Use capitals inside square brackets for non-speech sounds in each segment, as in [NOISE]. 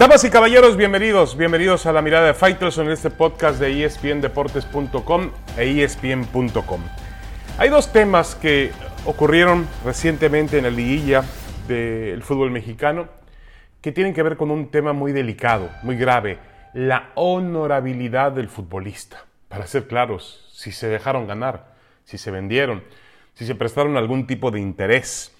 Damas y caballeros, bienvenidos, bienvenidos a la mirada de Fighters en este podcast de espndeportes.com e espn.com. Hay dos temas que ocurrieron recientemente en la liguilla del fútbol mexicano que tienen que ver con un tema muy delicado, muy grave, la honorabilidad del futbolista. Para ser claros, si se dejaron ganar, si se vendieron, si se prestaron algún tipo de interés.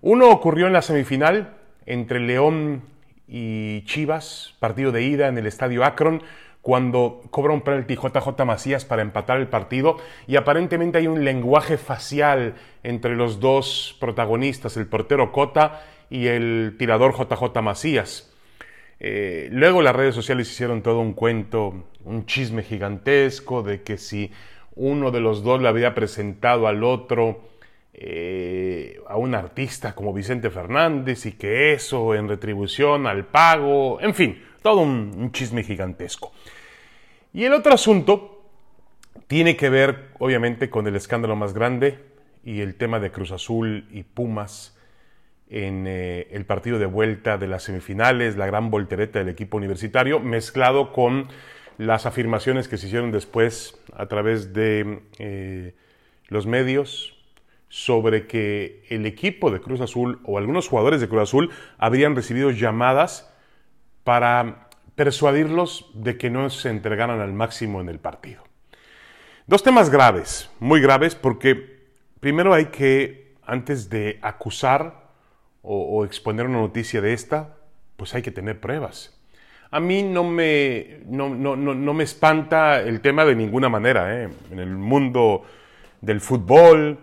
Uno ocurrió en la semifinal entre León y Chivas, partido de ida en el estadio Akron, cuando cobra un penalti JJ Macías para empatar el partido y aparentemente hay un lenguaje facial entre los dos protagonistas, el portero Cota y el tirador JJ Macías. Eh, luego las redes sociales hicieron todo un cuento, un chisme gigantesco de que si uno de los dos le había presentado al otro eh, a un artista como Vicente Fernández y que eso en retribución al pago, en fin, todo un, chisme gigantesco. Y el otro asunto tiene que ver obviamente con el escándalo más grande y el tema de Cruz Azul y Pumas en eh, el partido de vuelta de las semifinales, la gran voltereta del equipo universitario, mezclado con las afirmaciones que se hicieron después a través de eh, los medios sobre que el equipo de Cruz Azul o algunos jugadores de Cruz Azul habrían recibido llamadas para persuadirlos de que no se entregaran al máximo en el partido. Dos temas graves, muy graves, porque primero hay que, antes de acusar o, exponer una noticia de esta, pues hay que tener pruebas. A mí no me, no, me espanta el tema de ninguna manera. ¿eh? En el mundo del fútbol,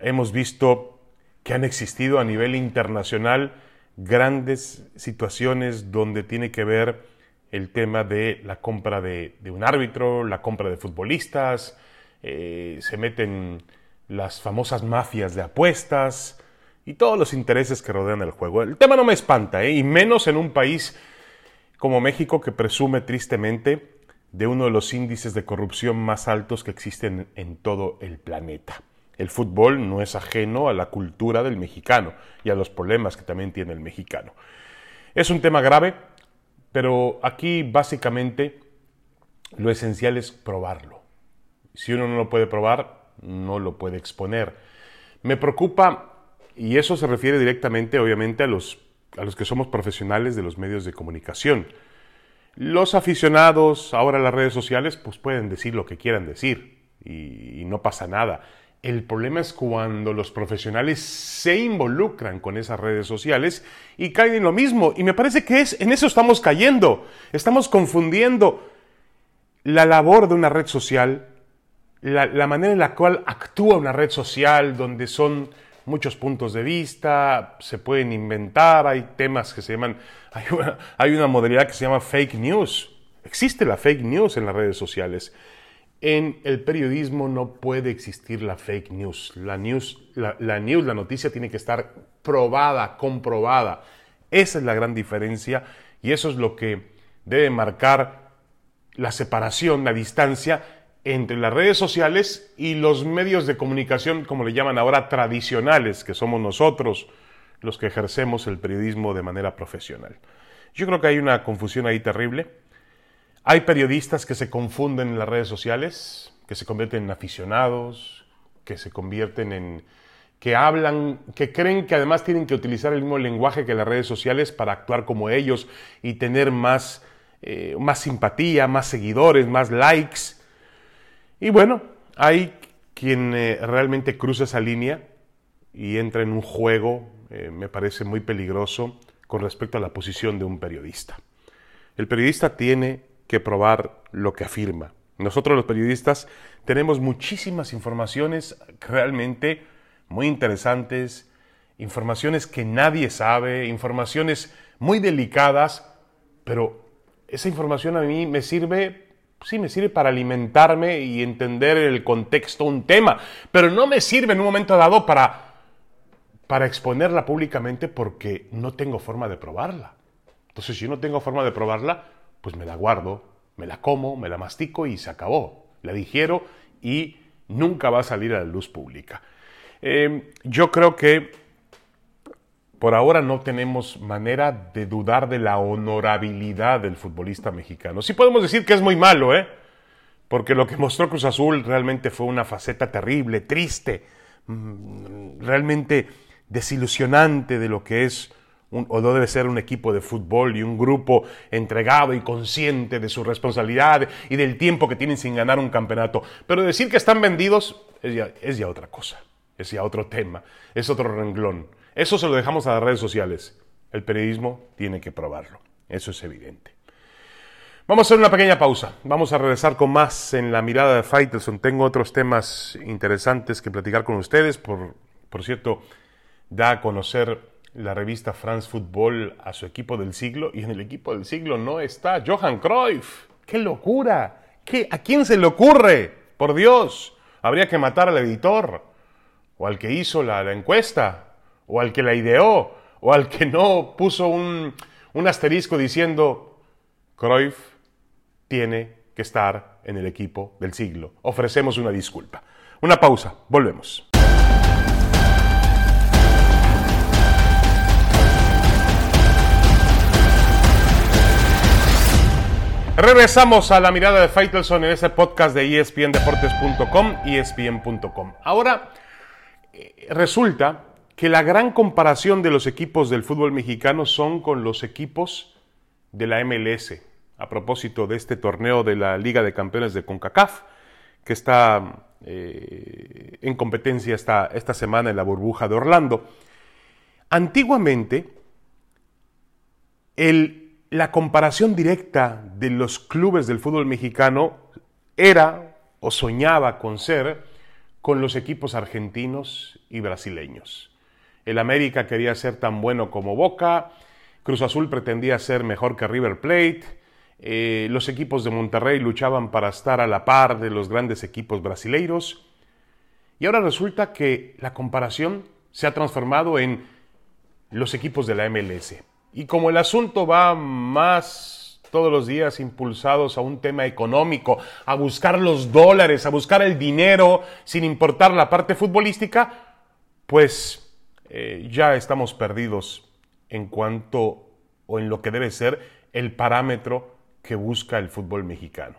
Hemos visto que han existido a nivel internacional grandes situaciones donde tiene que ver el tema de la compra de, un árbitro, la compra de futbolistas, eh, se meten las famosas mafias de apuestas y todos los intereses que rodean el juego. El tema no me espanta, ¿eh? y menos en un país como México que presume tristemente de uno de los índices de corrupción más altos que existen en todo el planeta. El fútbol no es ajeno a la cultura del mexicano y a los problemas que también tiene el mexicano. Es un tema grave, pero aquí básicamente lo esencial es probarlo. Si uno no lo puede probar, no lo puede exponer. Me preocupa, y eso se refiere directamente obviamente a los, a los que somos profesionales de los medios de comunicación. Los aficionados, ahora las redes sociales, pues pueden decir lo que quieran decir y, y no pasa nada. El problema es cuando los profesionales se involucran con esas redes sociales y caen en lo mismo. Y me parece que es, en eso estamos cayendo. Estamos confundiendo la labor de una red social, la, manera en la cual actúa una red social, donde son muchos puntos de vista, se pueden inventar, hay temas que se llaman, [LAUGHS] hay una, hay una modalidad que se llama fake news. Existe la fake news en las redes sociales. En el periodismo no puede existir la fake news. La news, la, news, la noticia tiene que estar probada, comprobada. Esa es la gran diferencia y eso es lo que debe marcar la separación, la distancia entre las redes sociales y los medios de comunicación, como le llaman ahora, tradicionales, que somos nosotros los que ejercemos el periodismo de manera profesional. Yo creo que hay una confusión ahí terrible hay periodistas que se confunden en las redes sociales, que se convierten en aficionados, que se convierten en... que hablan, que creen que además tienen que utilizar el mismo lenguaje que las redes sociales para actuar como ellos y tener más, eh, más simpatía, más seguidores, más likes. Y bueno, hay quien eh, realmente cruza esa línea y entra en un juego, eh, me parece muy peligroso, con respecto a la posición de un periodista. El periodista tiene que probar lo que afirma. Nosotros los periodistas tenemos muchísimas informaciones realmente muy interesantes, informaciones que nadie sabe, informaciones muy delicadas, pero esa información a mí me sirve, sí, me sirve para alimentarme y entender el contexto, un tema, pero no me sirve en un momento dado para, para exponerla públicamente porque no tengo forma de probarla. Entonces, si no tengo forma de probarla, pues me la guardo, me la como, me la mastico y se acabó. La digiero y nunca va a salir a la luz pública. Em, yo creo que por ahora no tenemos manera de dudar de la honorabilidad del futbolista mexicano. Sí podemos decir que es muy malo, ¿eh? Porque lo que mostró Cruz Azul realmente fue una faceta terrible, triste, mm, realmente desilusionante de lo que es o no debe ser un equipo de fútbol y un grupo entregado y consciente de su responsabilidad y del tiempo que tienen sin ganar un campeonato. Pero decir que están vendidos es ya, es ya otra cosa, es ya otro tema, es otro renglón. Eso se lo dejamos a las redes sociales. El periodismo tiene que probarlo, eso es evidente. Vamos a hacer una pequeña pausa. Vamos a regresar con más en la mirada de Faitelson. Tengo otros temas interesantes que platicar con ustedes. Por, por cierto, da a conocer la revista France Football a su equipo del siglo y en el equipo del siglo no está Johan Cruyff. ¡Qué locura! ¿Qué, ¿A quién se le ocurre? Por Dios, habría que matar al editor o al que hizo la, encuesta o al que la ideó o al que no puso un, un asterisco diciendo Cruyff tiene que estar en el equipo del siglo. Ofrecemos una disculpa. Una pausa, volvemos. Regresamos a la mirada de Faitelson en ese podcast de espndeportes.com espn.com. Ahora, eh, resulta que la gran comparación de los equipos del fútbol mexicano son con los equipos de la MLS, a propósito de este torneo de la Liga de Campeones de CONCACAF, que está eh, en competencia esta, esta semana en la burbuja de Orlando. Antiguamente, el la comparación directa de los clubes del fútbol mexicano era o soñaba con ser con los equipos argentinos y brasileños. El América quería ser tan bueno como Boca, Cruz Azul pretendía ser mejor que River Plate, eh, los equipos de Monterrey luchaban para estar a la par de los grandes equipos brasileiros, y ahora resulta que la comparación se ha transformado en los equipos de la MLS. Y como el asunto va más todos los días impulsados a un tema económico, a buscar los dólares, a buscar el dinero, sin importar la parte futbolística, pues eh, ya estamos perdidos en cuanto o en lo que debe ser el parámetro que busca el fútbol mexicano.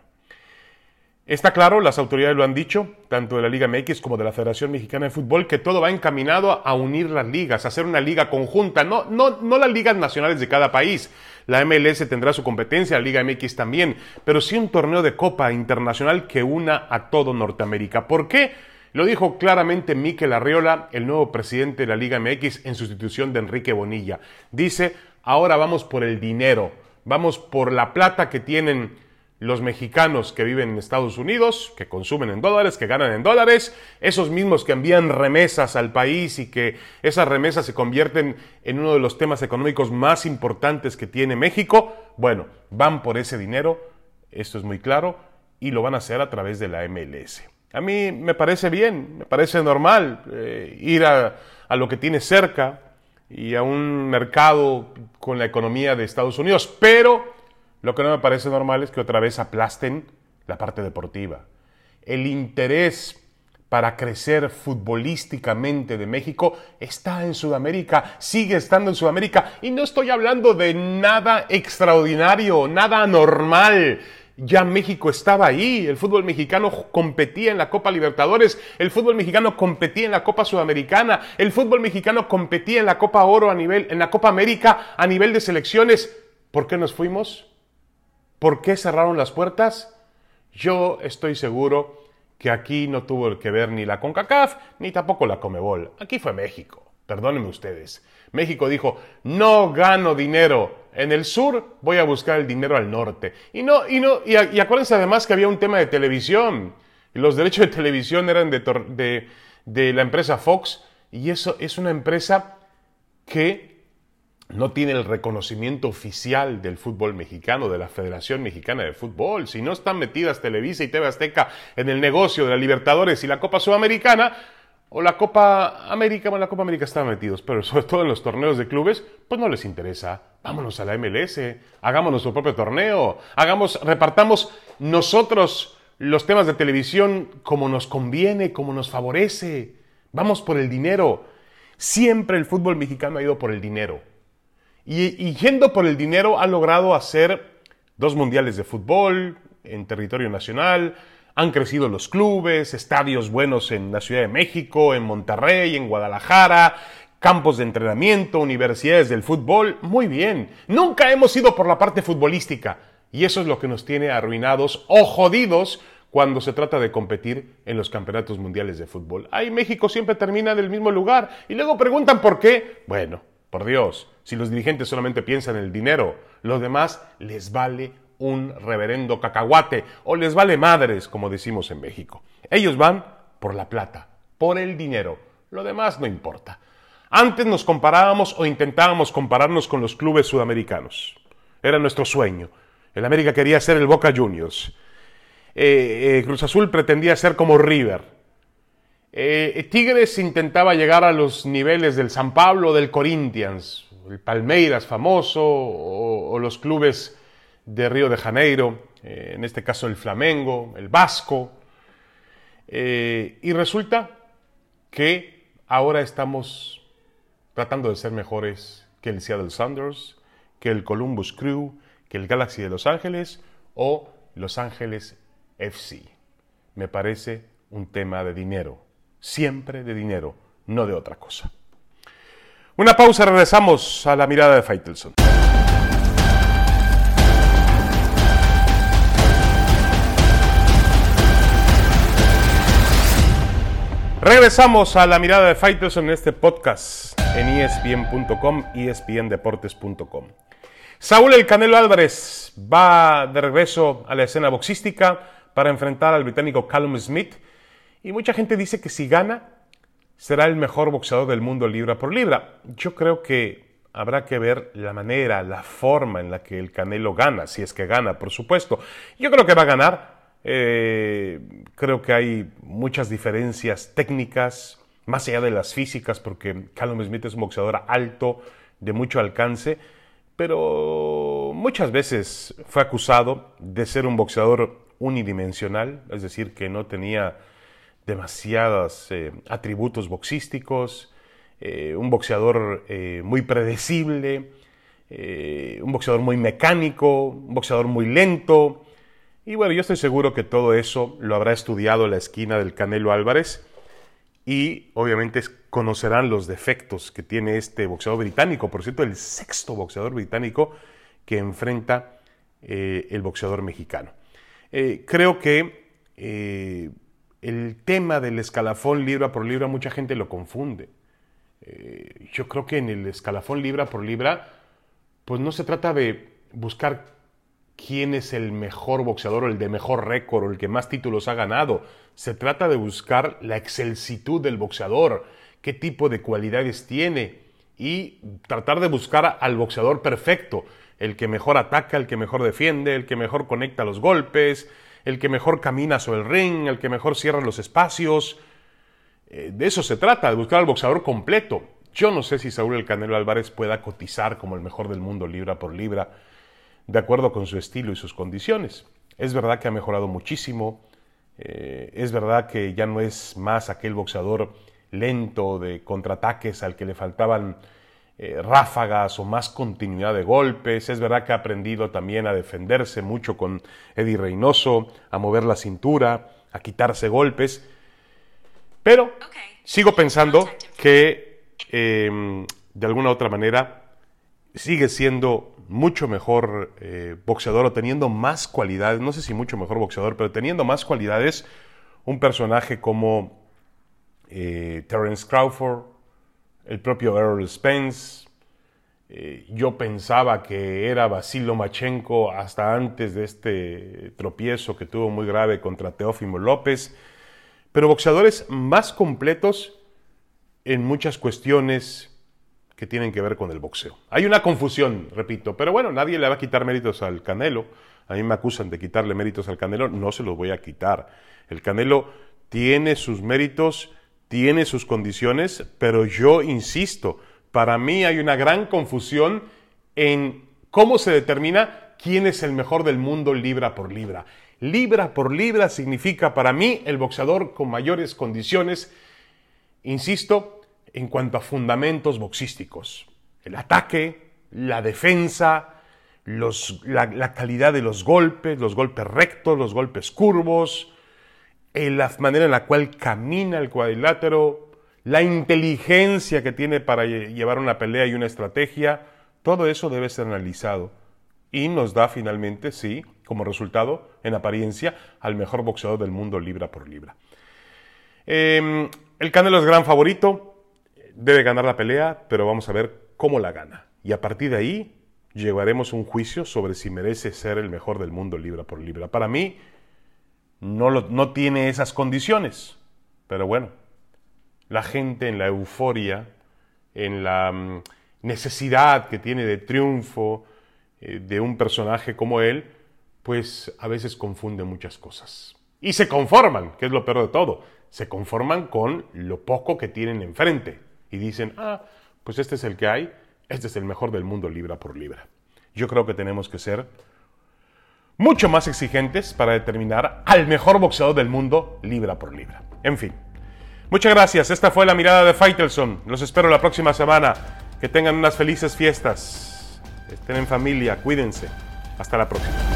Está claro, las autoridades lo han dicho, tanto de la Liga MX como de la Federación Mexicana de Fútbol, que todo va encaminado a unir las ligas, a hacer una liga conjunta, no, no, no las ligas nacionales de cada país. La MLS tendrá su competencia, la Liga MX también, pero sí un torneo de Copa Internacional que una a todo Norteamérica. ¿Por qué? Lo dijo claramente Miquel Arriola, el nuevo presidente de la Liga MX, en sustitución de Enrique Bonilla. Dice, ahora vamos por el dinero, vamos por la plata que tienen los mexicanos que viven en Estados Unidos, que consumen en dólares, que ganan en dólares, esos mismos que envían remesas al país y que esas remesas se convierten en uno de los temas económicos más importantes que tiene México, bueno, van por ese dinero, esto es muy claro, y lo van a hacer a través de la MLS. A mí me parece bien, me parece normal eh, ir a, a lo que tiene cerca y a un mercado con la economía de Estados Unidos, pero lo que no me parece normal es que otra vez aplasten la parte deportiva. El interés para crecer futbolísticamente de México está en Sudamérica, sigue estando en Sudamérica y no estoy hablando de nada extraordinario, nada anormal. Ya México estaba ahí, el fútbol mexicano competía en la Copa Libertadores, el fútbol mexicano competía en la Copa Sudamericana, el fútbol mexicano competía en la Copa Oro a nivel en la Copa América a nivel de selecciones. ¿Por qué nos fuimos? ¿Por qué cerraron las puertas? Yo estoy seguro que aquí no tuvo que ver ni la CONCACAF ni tampoco la Comebol. Aquí fue México. Perdónenme ustedes. México dijo, no gano dinero en el sur, voy a buscar el dinero al norte. Y no, y no, y, acuérdense además que había un tema de televisión. los derechos de televisión eran de la empresa Fox. Y eso es una empresa que no tiene el reconocimiento oficial del fútbol mexicano, de la Federación Mexicana de Fútbol. Si no están metidas Televisa y TV Azteca en el negocio de la Libertadores y la Copa Sudamericana, o la Copa América, bueno, la Copa América están metidos, pero sobre todo en los torneos de clubes, pues no les interesa. Vámonos a la MLS, hagamos nuestro propio torneo, hagamos, repartamos nosotros los temas de televisión como nos conviene, como nos favorece. Vamos por el dinero. Siempre el fútbol mexicano ha ido por el dinero. Y, yendo por el dinero ha logrado hacer dos mundiales de fútbol en territorio nacional, han crecido los clubes, estadios buenos en la Ciudad de México, en Monterrey, en Guadalajara, campos de entrenamiento, universidades del fútbol. Muy bien. Nunca hemos ido por la parte futbolística. Y eso es lo que nos tiene arruinados o jodidos cuando se trata de competir en los campeonatos mundiales de fútbol. Ahí México siempre termina en el mismo lugar y luego preguntan por qué. Bueno, por Dios, si los dirigentes solamente piensan en el dinero, los demás les vale un reverendo cacahuate o les vale madres, como decimos en México. Ellos van por la plata, por el dinero. Lo demás no importa. Antes nos comparábamos o intentábamos compararnos con los clubes sudamericanos. Era nuestro sueño. El América quería ser el Boca Juniors. Eh, eh, Cruz Azul pretendía ser como River. Eh, Tigres intentaba llegar a los niveles del San Pablo, del Corinthians, el Palmeiras famoso o los clubes de Río de Janeiro, eh, en este caso el Flamengo, el Vasco, eh, y resulta que ahora estamos tratando de ser mejores que el Seattle Sounders, que el Columbus Crew, que el Galaxy de Los Ángeles o Los Ángeles FC. Me parece un tema de dinero, siempre de dinero, no de otra cosa. Una pausa, regresamos a la mirada de Faitelson. Regresamos a la mirada de Fighters en este podcast en espn.com, espndeportes.com. Saúl El Canelo Álvarez va de regreso a la escena boxística para enfrentar al británico Callum Smith y mucha gente dice que si gana será el mejor boxeador del mundo libra por libra. Yo creo que habrá que ver la manera, la forma en la que el Canelo gana, si es que gana, por supuesto. Yo creo que va a ganar eh, creo que hay muchas diferencias técnicas, más allá de las físicas, porque Callum Smith es un boxeador alto, de mucho alcance, pero muchas veces fue acusado de ser un boxeador unidimensional, es decir, que no tenía demasiados eh, atributos boxísticos, eh, un boxeador muy predecible, un boxeador muy mecánico, un boxeador muy lento, y bueno, yo estoy seguro que todo eso lo habrá estudiado la esquina del Canelo Álvarez y obviamente conocerán los defectos que tiene este boxeador británico, por cierto, el sexto boxeador británico que enfrenta eh, el boxeador mexicano. Eh, creo que eh, el tema del escalafón libra por libra mucha gente lo confunde. yo creo que en el escalafón libra por libra, pues no se trata de buscar quién es el mejor boxeador o el de mejor récord o el que más títulos ha ganado. Se trata de buscar la excelsitud del boxeador, qué tipo de cualidades tiene y tratar de buscar al boxeador perfecto, el que mejor ataca, el que mejor defiende, el que mejor conecta los golpes, el que mejor camina sobre el ring, el que mejor cierra los espacios. Eh, de eso se trata, de buscar al boxeador completo. Yo no sé si Saúl El Canelo Álvarez pueda cotizar como el mejor del mundo libra por libra de acuerdo con su estilo y sus condiciones. Es verdad que ha mejorado muchísimo, eh, es verdad que ya no es más aquel boxeador lento de contraataques al que le faltaban eh, ráfagas o más continuidad de golpes, es verdad que ha aprendido también a defenderse mucho con Eddie Reynoso, a mover la cintura, a quitarse golpes, pero sigo pensando que em, de alguna u otra manera sigue siendo mucho mejor eh, boxeador o teniendo más cualidades, no sé si mucho mejor boxeador, pero teniendo más cualidades, un personaje como eh, Terence Crawford, el propio Earl Spence. Eh, yo pensaba que era Basil Lomachenko hasta antes de este tropiezo que tuvo muy grave contra Teófimo López, pero boxeadores más completos en muchas cuestiones que tienen que ver con el boxeo. Hay una confusión, repito, pero bueno, nadie le va a quitar méritos al Canelo. A mí me acusan de quitarle méritos al Canelo, no se los voy a quitar. El Canelo tiene sus méritos, tiene sus condiciones, pero yo insisto, para mí hay una gran confusión en cómo se determina quién es el mejor del mundo libra por libra. Libra por libra significa para mí el boxeador con mayores condiciones, insisto, en cuanto a fundamentos boxísticos. El ataque, la defensa, la, calidad de los golpes, los golpes rectos, los golpes curvos, la manera en la cual camina el cuadrilátero, la inteligencia que tiene para llevar una pelea y una estrategia, todo eso debe ser analizado. Y nos da finalmente, sí, como resultado, en apariencia, al mejor boxeador del mundo libra por libra. Em, el Canelo es gran favorito, debe ganar la pelea, pero vamos a ver cómo la gana. Y a partir de ahí llevaremos un juicio sobre si merece ser el mejor del mundo libra por libra. Para mí no, no tiene esas condiciones, pero bueno, la gente en la euforia, en la mm, necesidad que tiene de triunfo eh, de un personaje como él, pues a veces confunde muchas cosas. Y se conforman, que es lo peor de todo, se conforman con lo poco que tienen enfrente y dicen, ah, pues este es el que hay, este es el mejor del mundo libra por libra. Yo creo que tenemos que ser mucho más exigentes para determinar al mejor boxeador del mundo libra por libra. En fin. Muchas gracias. Esta fue la mirada de Faitelson. Los espero la próxima semana. Que tengan unas felices fiestas. Estén en familia. Cuídense. Hasta la próxima.